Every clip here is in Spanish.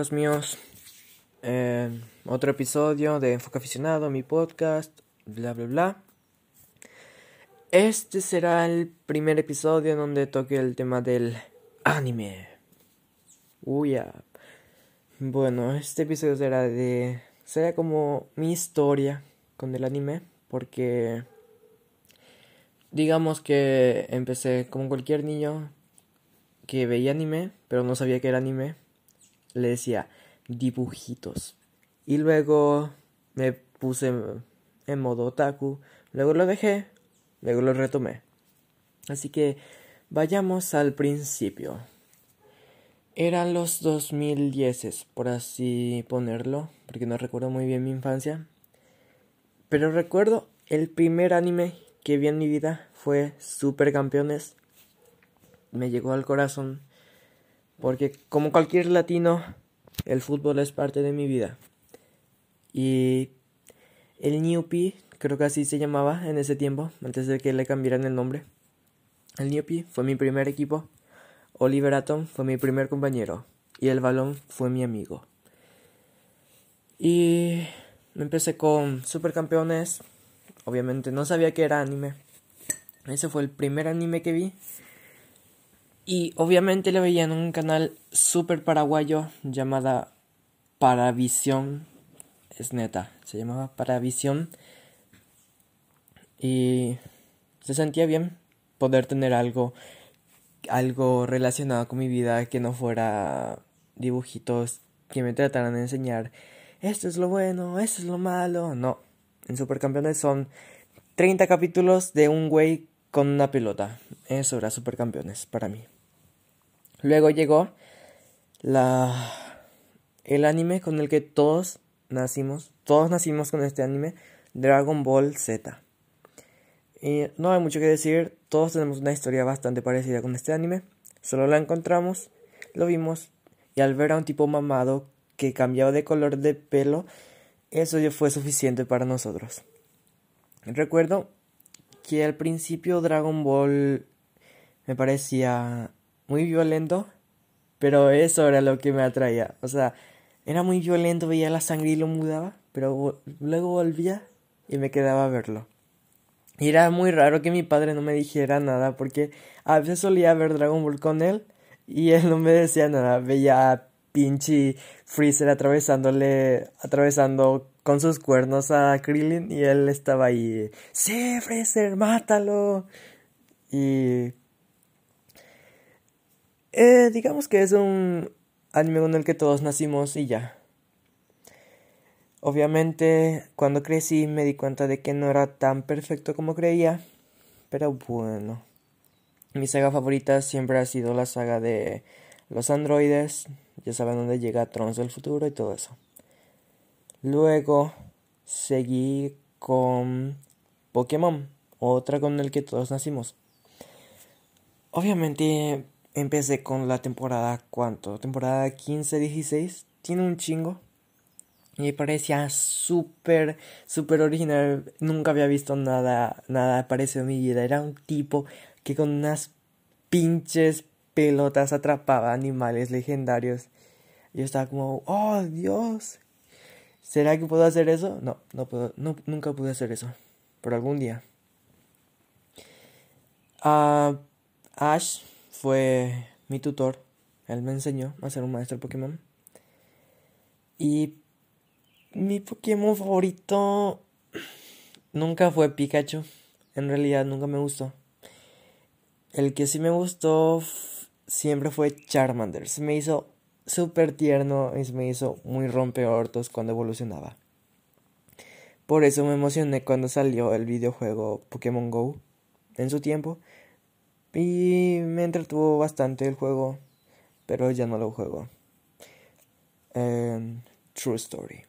hijos míos. otro episodio de Enfoque Aficionado, mi podcast, bla, bla, bla. Este será el primer episodio en donde toque el tema del anime. Uy, Bueno, este episodio será de. será como mi historia con el anime, porque. Digamos que empecé como cualquier niño que veía anime, pero no sabía que era anime. Le decía dibujitos. Y luego me puse en modo otaku. Luego lo dejé. Luego lo retomé. Así que vayamos al principio. Eran los 2010, por así ponerlo, porque no recuerdo muy bien mi infancia. Pero recuerdo el primer anime que vi en mi vida fue Supercampeones. Me llegó al corazón porque como cualquier latino, el fútbol es parte de mi vida. Y el New creo que así se llamaba en ese tiempo, antes de que le cambiaran el nombre. El New fue mi primer equipo Oliver Atom fue mi primer compañero y el balón fue mi amigo. Y empecé con Supercampeones. Obviamente no sabía que era anime. Ese fue el primer anime que vi. Y obviamente lo veía en un canal super paraguayo llamada Paravisión. Es neta, se llamaba Paravisión. Y se sentía bien poder tener algo algo relacionado con mi vida que no fuera dibujitos que me trataran de enseñar esto es lo bueno, esto es lo malo. No, en Supercampeones son 30 capítulos de un güey con una pelota. Eso era Supercampeones para mí. Luego llegó la el anime con el que todos nacimos, todos nacimos con este anime, Dragon Ball Z. Y no hay mucho que decir, todos tenemos una historia bastante parecida con este anime. Solo la encontramos, lo vimos, y al ver a un tipo mamado que cambiaba de color de pelo, eso ya fue suficiente para nosotros. Recuerdo que al principio Dragon Ball me parecía muy violento, pero eso era lo que me atraía. O sea, era muy violento, veía la sangre y lo mudaba, pero luego volvía y me quedaba a verlo. Y era muy raro que mi padre no me dijera nada porque a veces solía ver Dragon Ball con él y él no me decía nada. Veía a pinche Freezer atravesándole, atravesando con sus cuernos a Krillin y él estaba ahí. Sí, Freezer, mátalo. Y... Eh, digamos que es un anime con el que todos nacimos y ya. Obviamente, cuando crecí me di cuenta de que no era tan perfecto como creía, pero bueno. Mi saga favorita siempre ha sido la saga de los androides, ya saben dónde llega Trons del futuro y todo eso. Luego seguí con Pokémon, otra con el que todos nacimos. Obviamente empecé con la temporada, ¿cuánto? Temporada 15-16, tiene un chingo me parecía súper, súper original. Nunca había visto nada, nada parecido en mi vida. Era un tipo que con unas pinches pelotas atrapaba animales legendarios. Yo estaba como, oh Dios, ¿será que puedo hacer eso? No, no puedo, no, nunca pude hacer eso. Por algún día. Uh, Ash fue mi tutor. Él me enseñó a ser un maestro Pokémon. Y mi Pokémon favorito nunca fue Pikachu. En realidad nunca me gustó. El que sí me gustó siempre fue Charmander. Se me hizo súper tierno y se me hizo muy rompeortos cuando evolucionaba. Por eso me emocioné cuando salió el videojuego Pokémon Go en su tiempo. Y me entretuvo bastante el juego, pero ya no lo juego. true Story.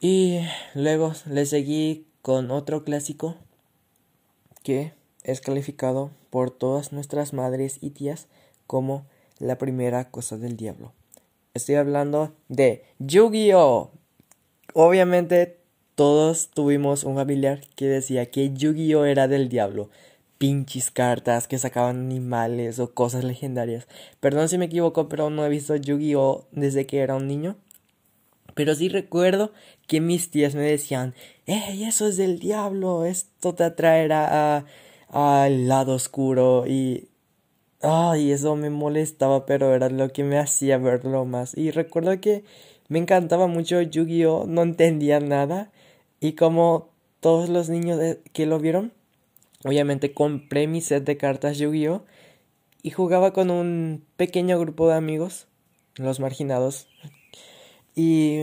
Y luego le seguí con otro clásico que es calificado por todas nuestras madres y tías como la primera cosa del diablo. Estoy hablando de Yu-Gi-Oh! Obviamente todos tuvimos un familiar que decía que Yu-Gi-Oh! era del diablo. Pinches cartas que sacaban animales o cosas legendarias. Perdón si me equivoco, pero no he visto Yu-Gi-Oh desde que era un niño. Pero sí recuerdo que mis tías me decían, ¡Ey, eso es del diablo! Esto te atraerá al lado oscuro y... Ay, eso me molestaba, pero era lo que me hacía verlo más. Y recuerdo que me encantaba mucho Yu-Gi-Oh! No entendía nada. Y como todos los niños que lo vieron, obviamente compré mi set de cartas Yu-Gi-Oh! Y jugaba con un pequeño grupo de amigos, los marginados, y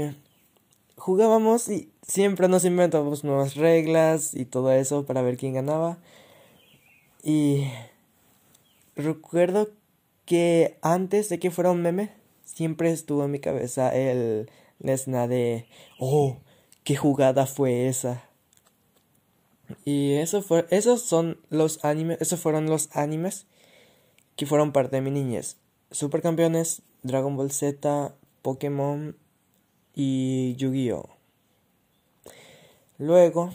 jugábamos y siempre nos inventábamos nuevas reglas y todo eso para ver quién ganaba. Y recuerdo que antes de que fuera un meme, siempre estuvo en mi cabeza el Lesna de, oh, qué jugada fue esa. Y eso esos son los animes, esos fueron los animes que fueron parte de mi niñez. Supercampeones, Dragon Ball Z, Pokémon y Yu-Gi-Oh! Luego,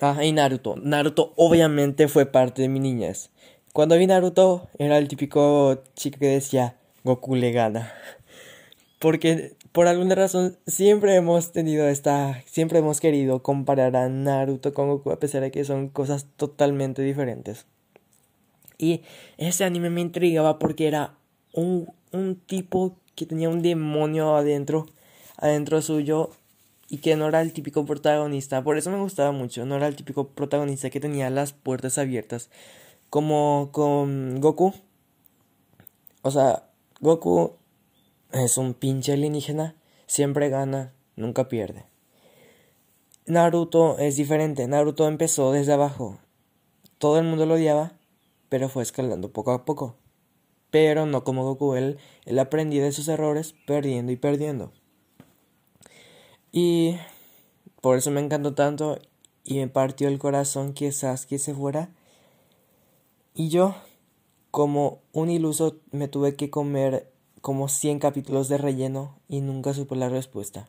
ah, y Naruto. Naruto obviamente fue parte de mi niñez. Cuando vi Naruto, era el típico chico que decía, Goku le gana. Porque por alguna razón siempre hemos tenido esta, siempre hemos querido comparar a Naruto con Goku a pesar de que son cosas totalmente diferentes. Y ese anime me intrigaba porque era un, un tipo que tenía un demonio adentro adentro suyo y que no era el típico protagonista. Por eso me gustaba mucho. No era el típico protagonista que tenía las puertas abiertas. Como con Goku. O sea, Goku es un pinche alienígena. Siempre gana, nunca pierde. Naruto es diferente. Naruto empezó desde abajo. Todo el mundo lo odiaba, pero fue escalando poco a poco. Pero no como Goku, él, él aprendía de sus errores, perdiendo y perdiendo. Y por eso me encantó tanto y me partió el corazón que Sasuke se fuera. Y yo, como un iluso, me tuve que comer como 100 capítulos de relleno y nunca supe la respuesta.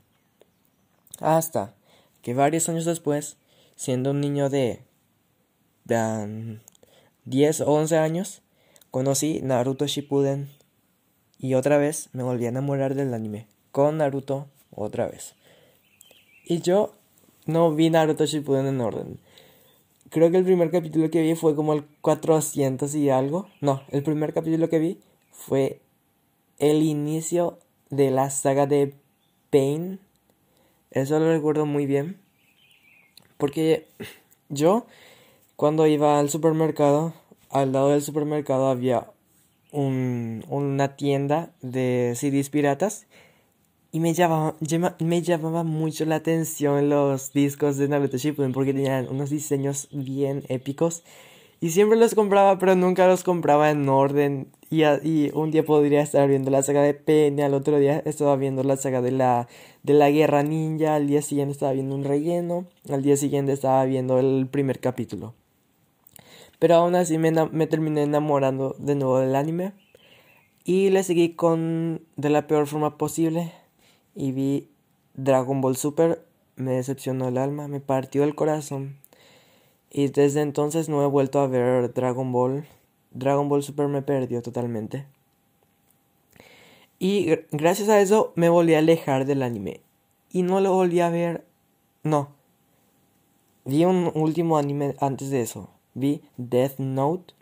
Hasta que varios años después, siendo un niño de, de 10 o 11 años, conocí Naruto Shippuden y otra vez me volví a enamorar del anime, con Naruto otra vez. Y yo no vi Naruto Shippuden en orden. Creo que el primer capítulo que vi fue como el 400 y algo. No, el primer capítulo que vi fue el inicio de la saga de Pain. Eso lo recuerdo muy bien. Porque yo, cuando iba al supermercado, al lado del supermercado había un, una tienda de CDs piratas y me llamaba, me llamaba mucho la atención los discos de Naruto Shippuden porque tenían unos diseños bien épicos. Y siempre los compraba, pero nunca los compraba en orden. Y, y un día podría estar viendo la saga de Penny, al otro día estaba viendo la saga de la, de la Guerra Ninja, al día siguiente estaba viendo un relleno, al día siguiente estaba viendo el primer capítulo. Pero aún así me, me terminé enamorando de nuevo del anime. Y le seguí con de la peor forma posible y vi Dragon Ball Super, me decepcionó el alma, me partió el corazón. Y desde entonces no he vuelto a ver Dragon Ball. Dragon Ball Super me perdió totalmente. Y gracias a eso me volví a alejar del anime. Y no lo volví a ver. No. Vi un último anime antes de eso. Vi Death Note.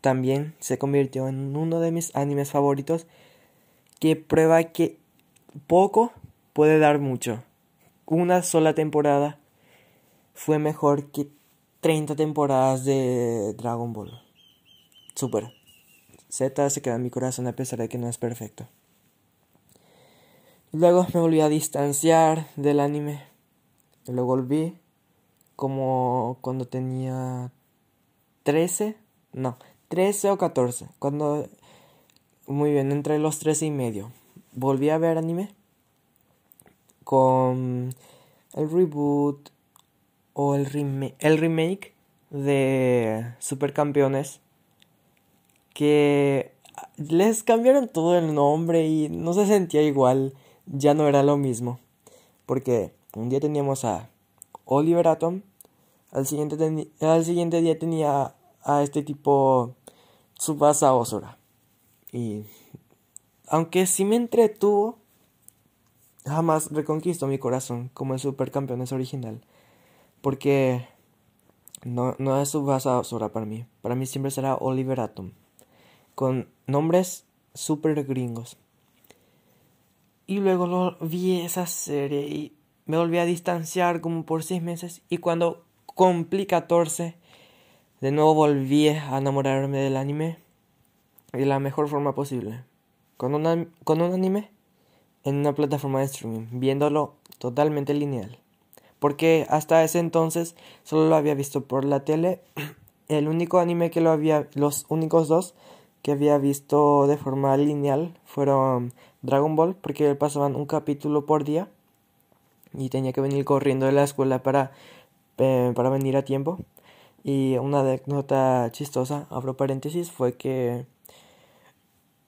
También se convirtió en uno de mis animes favoritos. Que prueba que poco puede dar mucho. Una sola temporada fue mejor que 30 temporadas de Dragon Ball. Super. Z se queda en mi corazón a pesar de que no es perfecto. Luego me volví a distanciar del anime. Lo volví como cuando tenía 13. No, 13 o 14. Cuando... Muy bien, entre los 13 y medio volví a ver anime con el reboot o el, el remake de Supercampeones que les cambiaron todo el nombre y no se sentía igual, ya no era lo mismo. Porque un día teníamos a Oliver Atom, Al siguiente, al siguiente día tenía a este tipo Subasa Osora. Y aunque sí me entretuvo, jamás reconquistó mi corazón como el supercampeón original. Porque no, no es Subasa Osora para mí. Para mí siempre será Oliver Atom. Con nombres super gringos. Y luego lo, vi esa serie y me volví a distanciar como por seis meses. Y cuando cumplí 14, de nuevo volví a enamorarme del anime de la mejor forma posible. Con, una, con un anime en una plataforma de streaming, viéndolo totalmente lineal. Porque hasta ese entonces solo lo había visto por la tele. El único anime que lo había, los únicos dos que había visto de forma lineal fueron Dragon Ball, porque pasaban un capítulo por día y tenía que venir corriendo de la escuela para, eh, para venir a tiempo. Y una anécdota chistosa, abro paréntesis, fue que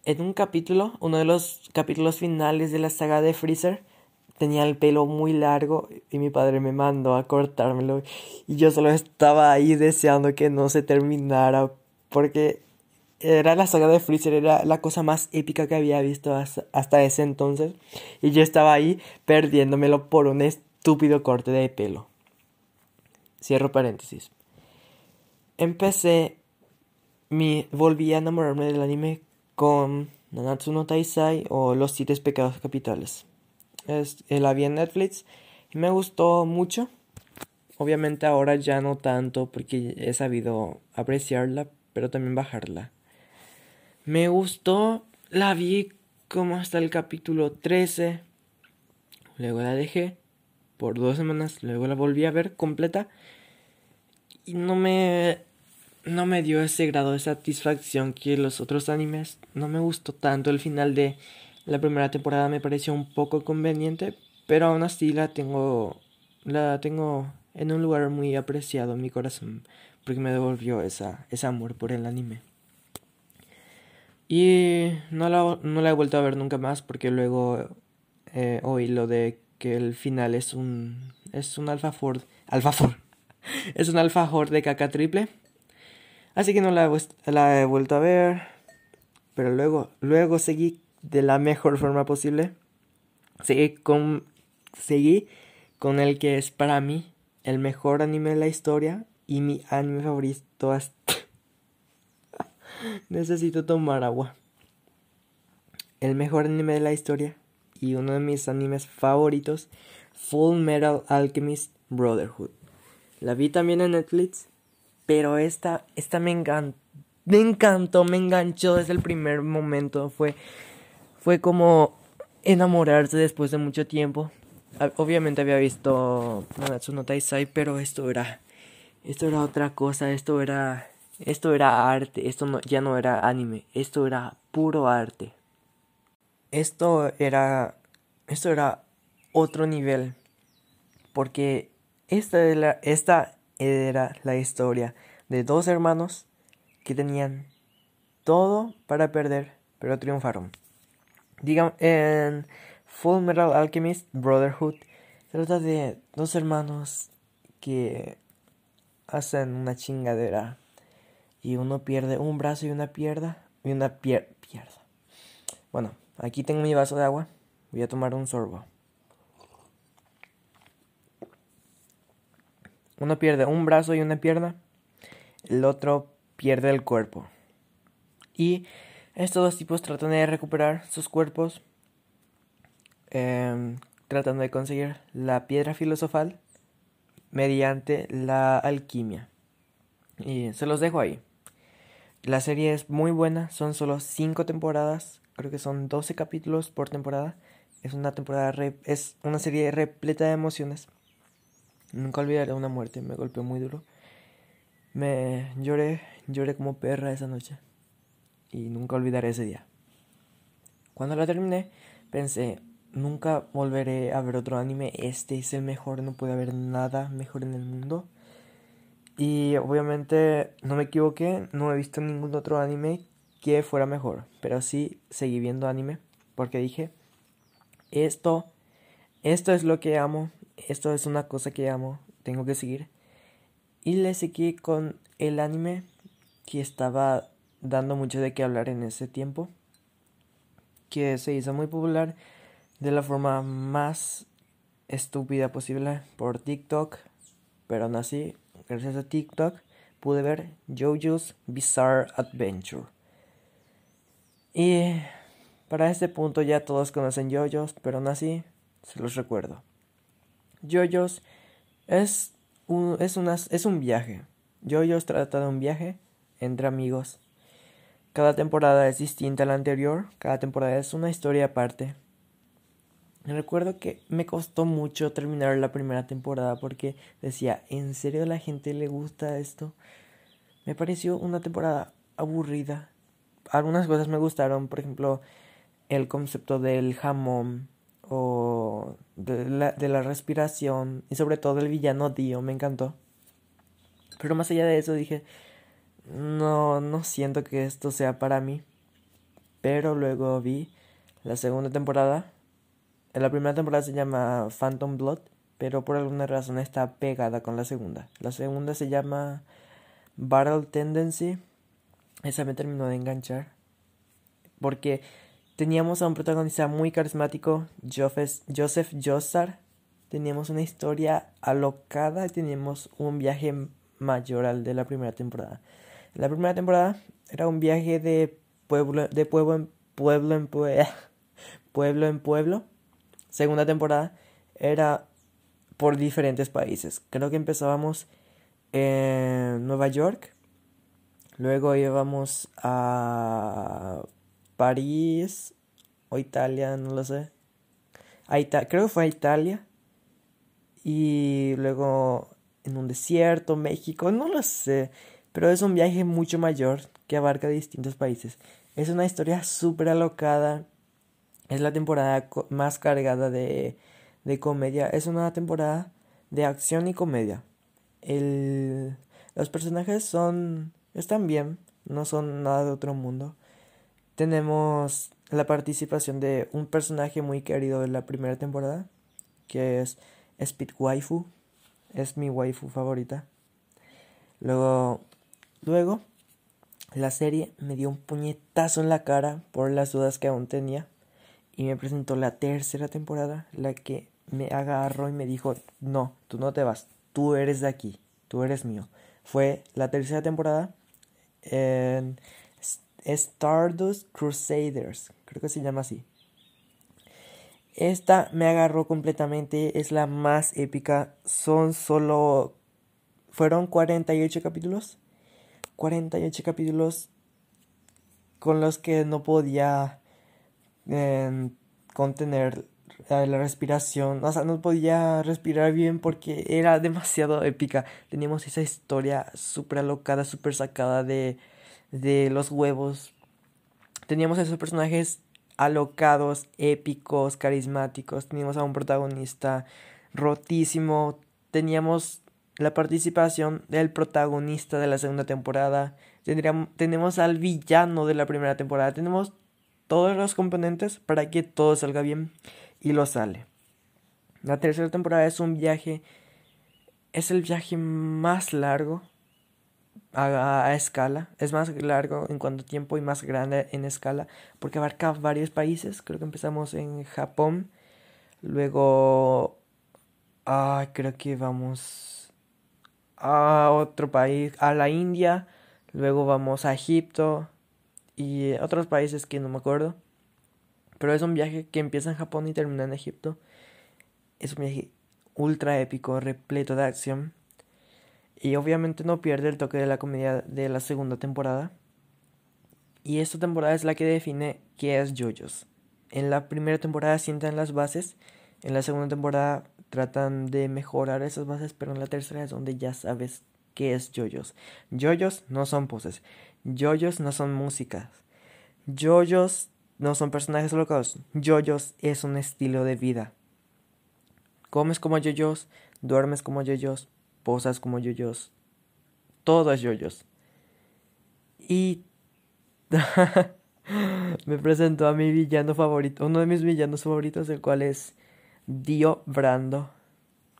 en un capítulo, uno de los capítulos finales de la saga de Freezer, tenía el pelo muy largo y mi padre me mandó a cortármelo y yo solo estaba ahí deseando que no se terminara porque era la saga de Freezer, era la cosa más épica que había visto hasta, ese entonces. Y yo estaba ahí perdiéndomelo por un estúpido corte de pelo. Cierro paréntesis. Empecé, mi, volví a enamorarme del anime con Nanatsu no Taisai o Los Siete Pecados Capitales. Es, la vi en Netflix y me gustó mucho. Obviamente ahora ya no tanto porque he sabido apreciarla, pero también bajarla. Me gustó, la vi como hasta el capítulo 13. Luego la dejé por dos semanas, luego la volví a ver completa y no me no me dio ese grado de satisfacción que los otros animes. No me gustó tanto el final de la primera temporada, me pareció un poco conveniente, pero aún así la tengo la tengo en un lugar muy apreciado en mi corazón porque me devolvió esa ese amor por el anime. Y no la, no la he vuelto a ver nunca más porque luego eh, oí lo de que el final es un es un alfaford alfaford es un alfajor de caca triple así que no la la he vuelto a ver pero luego luego seguí de la mejor forma posible seguí con seguí con el que es para mí el mejor anime de la historia y mi anime favorito hasta Necesito tomar agua. El mejor anime de la historia y uno de mis animes favoritos, Full Metal Alchemist Brotherhood. La vi también en Netflix, pero esta, esta me encantó, me encantó, me enganchó desde el primer momento. Fue, fue como enamorarse después de mucho tiempo. Obviamente había visto Nanatsu no Taisai, pero esto era, esto era otra cosa, esto era esto era arte, esto no, ya no era anime, esto era puro arte. Esto era, esto era otro nivel, porque esta esta era la historia de dos hermanos que tenían todo para perder, pero triunfaron. Digamos, en Full Metal Alchemist Brotherhood trata de dos hermanos que hacen una chingadera y uno pierde un brazo y una pierna y una pier pierda. Bueno, aquí tengo mi vaso de agua. Voy a tomar un sorbo. Uno pierde un brazo y una pierna. El otro pierde el cuerpo. Y estos dos tipos tratan de recuperar sus cuerpos. Em, tratando de conseguir la piedra filosofal mediante la alquimia. Y se los dejo ahí. La serie es muy buena, son solo 5 temporadas, creo que son 12 capítulos por temporada. Es una temporada es una serie repleta de emociones. Nunca olvidaré una muerte, me golpeó muy duro. Me lloré, lloré como perra esa noche. Y nunca olvidaré ese día. Cuando la terminé, pensé, nunca volveré a ver otro anime. Este es el mejor, no puede haber nada mejor en el mundo. Y obviamente no me equivoqué, no he visto ningún otro anime que fuera mejor, pero sí seguí viendo anime porque dije, esto, esto es lo que amo, esto es una cosa que amo, tengo que seguir. Y le seguí con el anime que estaba dando mucho de qué hablar en ese tiempo, que se hizo muy popular de la forma más estúpida posible por TikTok, pero aún así, gracias a TikTok, pude ver JoJo's Bizarre Adventure. Y para este punto ya todos conocen JoJo's, pero aún así se los recuerdo. JoJo's es un, es, una, es un viaje. JoJo's trata de un viaje entre amigos. Cada temporada es distinta a la anterior, cada temporada es una historia aparte. Recuerdo que me costó mucho terminar la primera temporada porque decía, ¿en serio la gente le gusta esto? Me pareció una temporada aburrida. Algunas cosas me gustaron, por ejemplo, el concepto del jamón o de la, de la respiración y sobre todo el villano Dio, me encantó. Pero más allá de eso dije, no, no siento que esto sea para mí. Pero luego vi la segunda temporada. En la primera temporada se llama Phantom Blood, pero por alguna razón está pegada con la segunda. La segunda se llama Battle Tendency. Esa me terminó de enganchar. Porque teníamos a un protagonista muy carismático, Joseph Joestar. Teníamos una historia alocada y teníamos un viaje mayor al de la primera temporada. La primera temporada era un viaje de pueblo, de pueblo en pueblo en en pueblo. Segunda temporada era por diferentes países. Creo que empezábamos en Nueva York. Luego íbamos a París o Italia, no lo sé. creo que fue a Italia. Y luego en un desierto, México, no lo sé pero es un viaje mucho mayor que abarca distintos países. Es una historia súper alocada. Es la temporada más cargada de, de comedia. Es una temporada de acción y comedia. El, los personajes son. están bien. No son nada de otro mundo. Tenemos la participación de un personaje muy querido de la primera temporada. Que es Speed Waifu. Es mi waifu favorita. Luego Luego, la serie me dio un puñetazo en la cara por las dudas que aún tenía y me presentó la tercera temporada, la que me agarró y me dijo, no, tú no te vas, tú eres de aquí, tú eres mío. Fue la tercera temporada en Stardust Crusaders, creo que se llama así. Esta me agarró completamente, es la más épica, son solo... Fueron 48 capítulos 48 capítulos con los que no podía em, contener la respiración, o sea, no podía respirar bien porque era demasiado épica. Teníamos esa historia súper alocada, súper sacada de, de los huevos. Teníamos esos personajes alocados, épicos, carismáticos. Teníamos a un protagonista rotísimo. Teníamos la participación del protagonista de la segunda temporada. Tendríamos, tenemos al villano de la primera temporada. Tenemos todos los componentes para que todo salga bien y lo sale. La tercera temporada es un viaje, es el viaje más largo a, escala, es más largo en cuanto tiempo y más grande en escala porque abarca varios países. Creo que empezamos en Japón, luego, ah, creo que vamos a otro país, a la India, luego vamos a Egipto y otros países que no me acuerdo. Pero es un viaje que empieza en Japón y termina en Egipto. Es un viaje ultra épico, repleto de acción. Y obviamente no pierde el toque de la comedia de la segunda temporada. Y esta temporada es la que define qué es JoJo's. En la primera temporada sientan las bases, en la segunda temporada tratan de mejorar esas bases, pero en la tercera es donde ya sabes qué es yoyos. Yoyos no son poses. Yoyos no son músicas. Yoyos no son personajes locos. Yoyos es un estilo de vida. Comes como yoyos, duermes como yoyos, posas como yoyos. Todo es yoyos. Y me presento a mi villano favorito, uno de mis villanos favoritos, el cual es Dio Brando,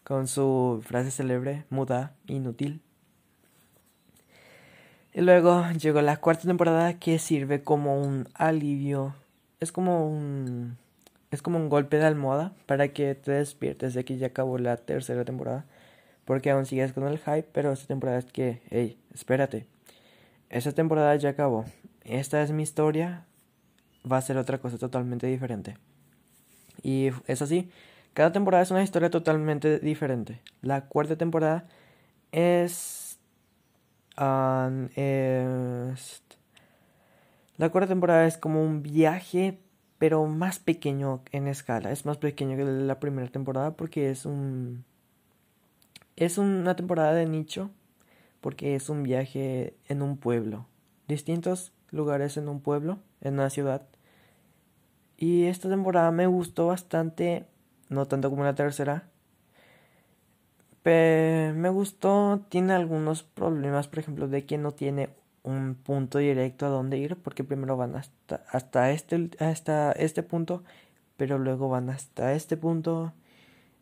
con su frase célebre, muda, inútil. Y luego llegó la cuarta temporada que sirve como un alivio. Es como un. Es como un golpe de almohada para que te despiertes de que ya acabó la tercera temporada. Porque aún sigues con el hype, pero esta temporada es que, hey, espérate. Esta temporada ya acabó. Esta es mi historia. Va a ser otra cosa totalmente diferente. Y es así. Cada temporada es una historia totalmente diferente. La cuarta temporada es, es... La cuarta temporada es como un viaje, pero más pequeño en escala. Es más pequeño que la primera temporada porque es un... Es una temporada de nicho porque es un viaje en un pueblo. Distintos lugares en un pueblo, en una ciudad. Y esta temporada me gustó bastante, no tanto como la tercera, me gustó, tiene algunos problemas, por ejemplo, de que no tiene un punto directo a dónde ir, porque primero van hasta, hasta, este, hasta este punto, pero luego van hasta este punto,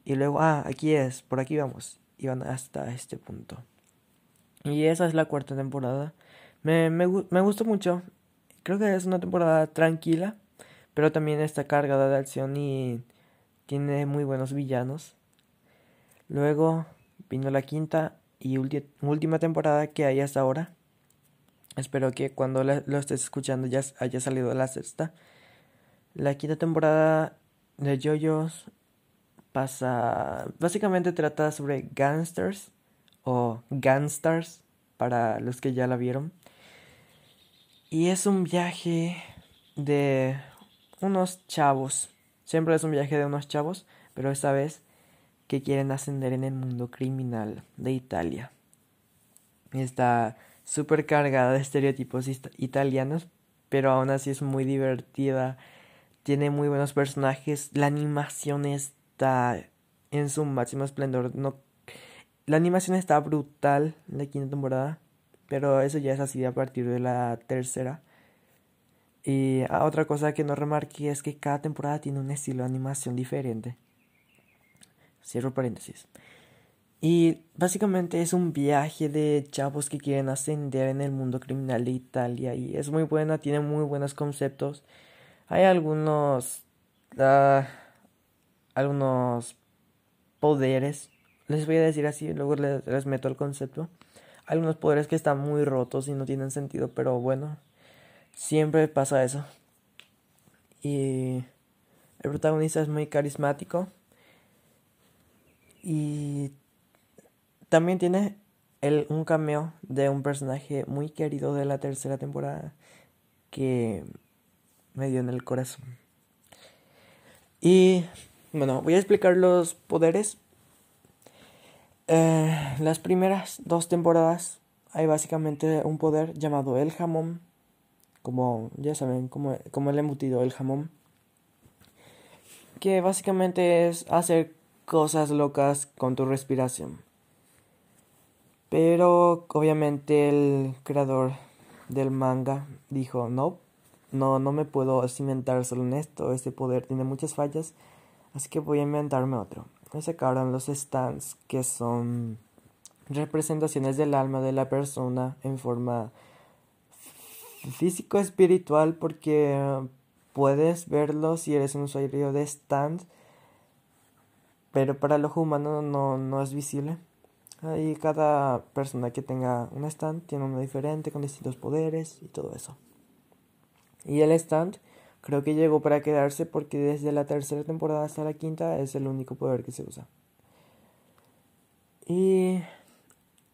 y luego, ah, aquí es, por aquí vamos, y van hasta este punto. Y esa es la cuarta temporada. Me, me, me gustó mucho. Creo que es una temporada tranquila, pero también está cargada de acción y tiene muy buenos villanos. Luego vino la quinta y última temporada que hay hasta ahora. Espero que cuando lo estés escuchando ya haya salido la sexta. La quinta temporada de JoJo's pasa. Básicamente trata sobre gangsters o gangsters para los que ya la vieron. Y es un viaje de unos chavos. Siempre es un viaje de unos chavos, pero esta vez que quieren ascender en el mundo criminal de Italia. Está súper cargada de estereotipos italianos, pero aún así es muy divertida. Tiene muy buenos personajes. La animación está en su máximo esplendor. No, la animación está brutal la quinta temporada, pero eso ya es así a partir de la tercera. Y ah, otra cosa que no remarqué es que cada temporada tiene un estilo de animación diferente. Cierro paréntesis. Y básicamente es un viaje de chavos que quieren ascender en el mundo criminal de Italia. Y es muy buena, tiene muy buenos conceptos. Hay algunos. Uh, algunos poderes. Les voy a decir así, luego les, les meto el concepto. Algunos poderes que están muy rotos y no tienen sentido, pero bueno. Siempre pasa eso. Y el protagonista es muy carismático. Y también tiene un cameo de un personaje muy querido de la tercera temporada que me dio en el corazón. Y bueno, voy a explicar los poderes. Eh, las primeras dos temporadas hay básicamente un poder llamado el jamón. Como ya saben, como, como el embutido, el jamón. Que básicamente es hacer cosas locas con tu respiración. Pero obviamente el creador del manga dijo, no, no, no me puedo cimentar solo en esto, este poder tiene muchas fallas, así que voy a inventarme otro. Me sacaron los stands que son representaciones del alma de la persona en forma físico-espiritual porque puedes verlo si eres un usuario de stand pero para el ojo humano no, no es visible. Ahí cada persona que tenga un stand tiene uno diferente, con distintos poderes y todo eso. Y el stand creo que llegó para quedarse porque desde la tercera temporada hasta la quinta es el único poder que se usa. Y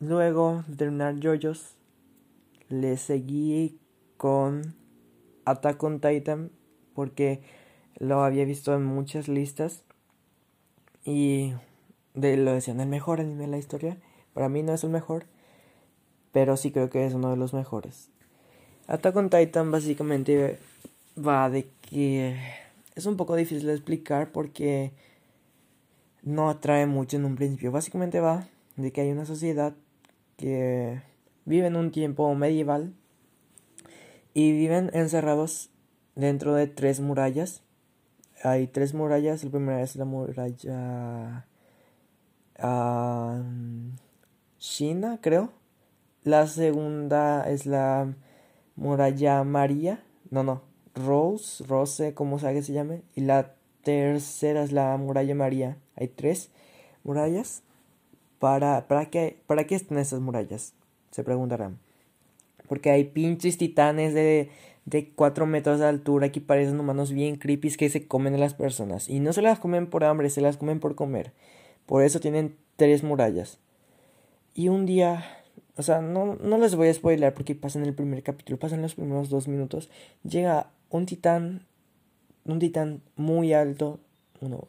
luego de terminar JoJo's, le seguí con Attack on Titan porque lo había visto en muchas listas y de, lo decían, el mejor anime de la historia. Para mí no es el mejor, pero sí creo que es uno de los mejores. Attack on Titan básicamente va de que es un poco difícil de explicar porque no atrae mucho en un principio. Básicamente va de que hay una sociedad que vive en un tiempo medieval y viven encerrados dentro de tres murallas hay tres murallas. La primera es la muralla China, creo. La segunda es la muralla María. No, no. Rose, Rose, como sea que se llame. Y la tercera es la muralla María. Hay tres murallas. ¿Para, para, qué, ¿Para qué están esas murallas? Se preguntarán. Porque hay pinches titanes de, de 4 metros de altura que parecen humanos bien creepy que se comen a las personas. Y no se las comen por hambre, se las comen por comer. Por eso tienen tres murallas. Y un día, o sea, no, no les voy a spoiler porque pasa en el primer capítulo, pasan los primeros dos minutos. Llega un titán, un titán muy alto, uno,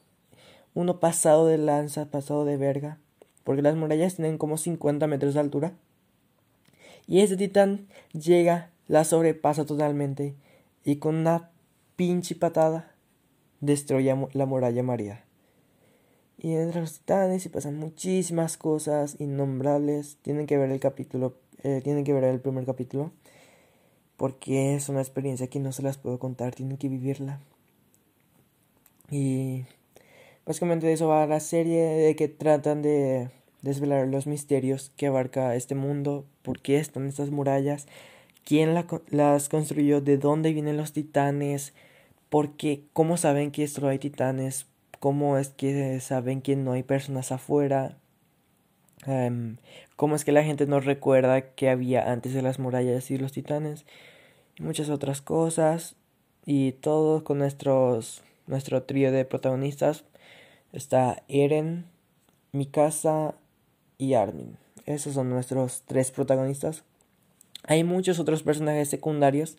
uno pasado de lanza, pasado de verga. Porque las murallas tienen como 50 metros de altura. Y ese titán llega, la sobrepasa totalmente y con una pinche patada destruye la muralla María. Y entre los titanes y pasan muchísimas cosas innombrables. Tienen que ver el capítulo, eh, tienen que ver el primer capítulo. Porque es una experiencia que no se las puedo contar, tienen que vivirla. Y básicamente de eso va la serie, de que tratan de desvelar los misterios que abarca este mundo, por qué están estas murallas, quién las construyó, de dónde vienen los titanes, por qué, cómo saben que esto hay titanes, cómo es que saben que no hay personas afuera, em, cómo es que la gente no recuerda que había antes de las murallas y los titanes, y muchas otras cosas, y todo con nuestros, nuestro trío de protagonistas. Está Eren, Mikasa, y Armin. Esos son nuestros tres protagonistas. Hay muchos otros personajes secundarios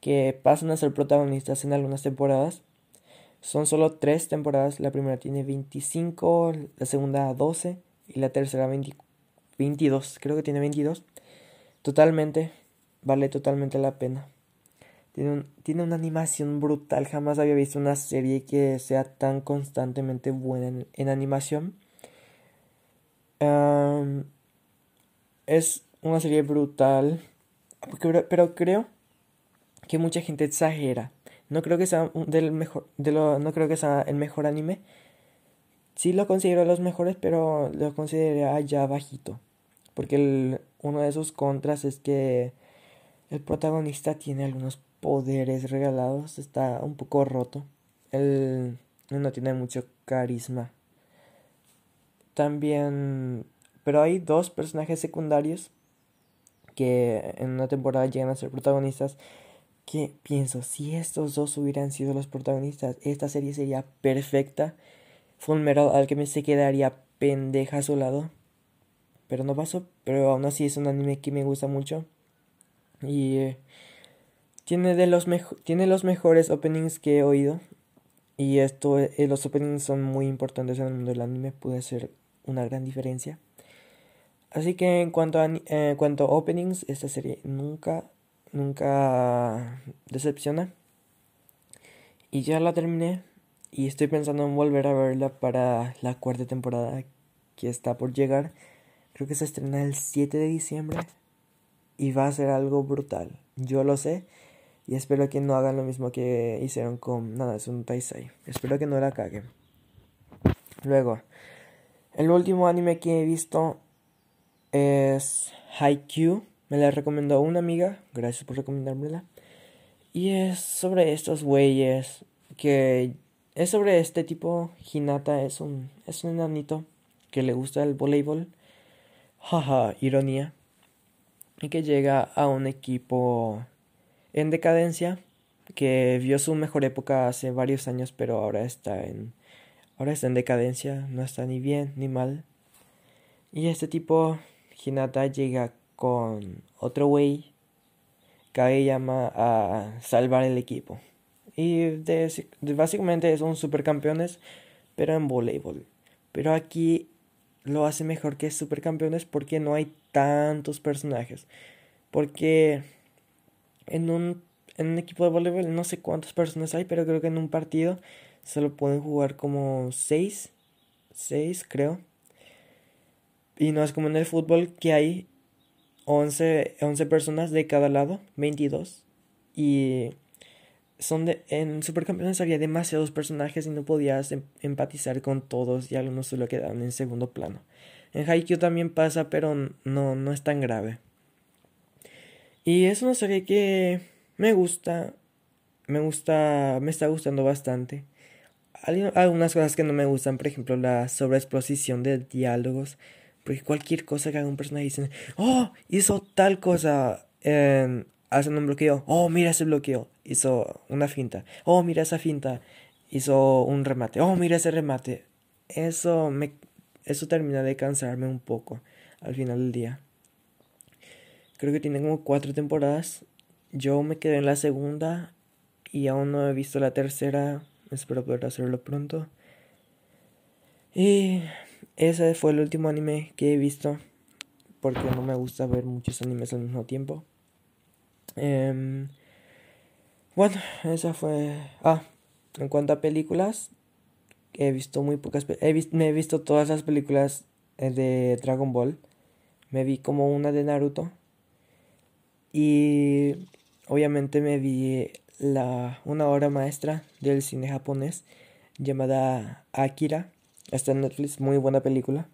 que pasan a ser protagonistas en algunas temporadas. Son solo tres temporadas. La primera tiene 25, la segunda 12 y la tercera 22. Creo que tiene 22. Totalmente, vale totalmente la pena. Tiene, una animación brutal. Jamás había visto una serie que sea tan constantemente buena en animación es una serie brutal, pero, creo que mucha gente exagera. No creo que sea del mejor, de lo, no creo que sea el mejor anime. Sí lo considero los mejores, pero lo considero ya bajito. Porque uno de sus contras es que el protagonista tiene algunos poderes regalados. Está un poco roto. Él no tiene mucho carisma. También, pero hay dos personajes secundarios que en una temporada llegan a ser protagonistas. Que pienso, si estos dos hubieran sido los protagonistas, esta serie sería perfecta. Fullmetal me se quedaría pendeja a su lado. Pero no pasó. Pero aún así es un anime que me gusta mucho. Y eh, tiene, de los tiene los mejores openings que he oído. Y esto, eh, los openings son muy importantes en el mundo del anime. Puede ser una gran diferencia. Así que en cuanto a, eh, cuanto openings, esta serie nunca, nunca decepciona. Y ya la terminé y estoy pensando en volver a verla para la cuarta temporada que está por llegar. Creo que se estrena el 7 de diciembre y va a ser algo brutal. Yo lo sé y espero que no hagan lo mismo que hicieron con nada, es un Taisai. Espero que no la caguen. Luego, el último anime que he visto es Haikyuu. Me la recomendó una amiga. Gracias por recomendármela. Y es sobre estos güeyes que es sobre este tipo. Hinata es un es un enanito que le gusta el voleibol. Jaja, ironía. Y que llega a un equipo en decadencia que vio su mejor época hace varios años, pero ahora está en Ahora está en decadencia, no está ni bien ni mal. Y este tipo, Hinata, llega con otro güey que llama a salvar el equipo. Y de, básicamente son supercampeones, pero en voleibol. Pero aquí lo hace mejor que supercampeones porque no hay tantos personajes. Porque en un, en un equipo de voleibol no sé cuántas personas hay, pero creo que en un partido solo pueden jugar como 6, 6 creo. Y no es como en el fútbol que hay 11, 11 personas de cada lado, 22. Y son de, en Supercampeones había demasiados personajes y no podías em, empatizar con todos y algunos solo quedaban en segundo plano. En Haikyuu también pasa, pero no, no es tan grave. Y es una serie que me gusta, me gusta, me está gustando bastante. Algunas cosas que no me gustan, por ejemplo, la sobreexposición de diálogos. Porque cualquier cosa que haga un personaje dicen, oh, hizo tal cosa, eh, hacen un bloqueo, oh, mira ese bloqueo, hizo una finta, oh, mira esa finta, hizo un remate, oh, mira ese remate. Eso me, eso termina de cansarme un poco al final del día. Creo que tiene como cuatro temporadas. Yo me quedé en la segunda y aún no he visto la tercera. Espero poder hacerlo pronto. Y ese fue el último anime que he visto. Porque no me gusta ver muchos animes al mismo tiempo. Eh, bueno, esa fue... Ah, en cuanto a películas, he visto muy pocas... He visto, me he visto todas las películas eh, de Dragon Ball. Me vi como una de Naruto. Y obviamente me vi la, una obra maestra del cine japonés llamada Akira. Está en Netflix, muy buena película.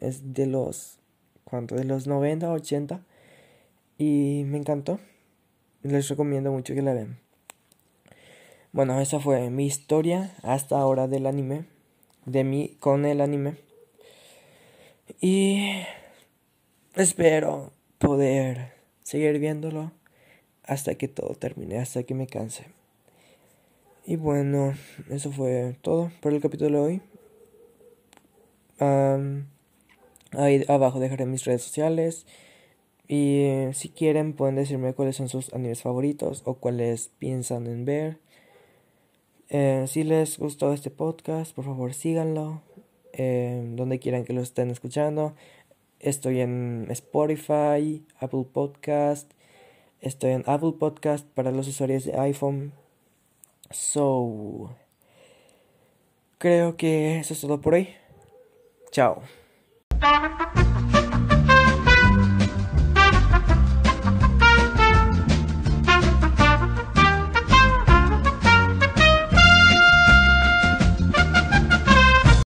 Es de los... ¿Cuánto? De los 90, 80. Y me encantó. Les recomiendo mucho que la vean. Bueno, esa fue mi historia hasta ahora del anime. De mí con el anime. Y espero poder seguir viéndolo hasta que todo termine, hasta que me canse. Y bueno, eso fue todo por el capítulo de hoy. ahí abajo dejaré mis redes sociales. Y si quieren pueden decirme cuáles son sus animes favoritos o cuáles piensan en ver. Eh, si les gustó este podcast, por favor síganlo. Eh, donde quieran que lo estén escuchando. Estoy en Spotify, Apple Podcast. Estoy en Apple Podcast para los usuarios de iPhone. So, creo que eso es todo por hoy. Chao.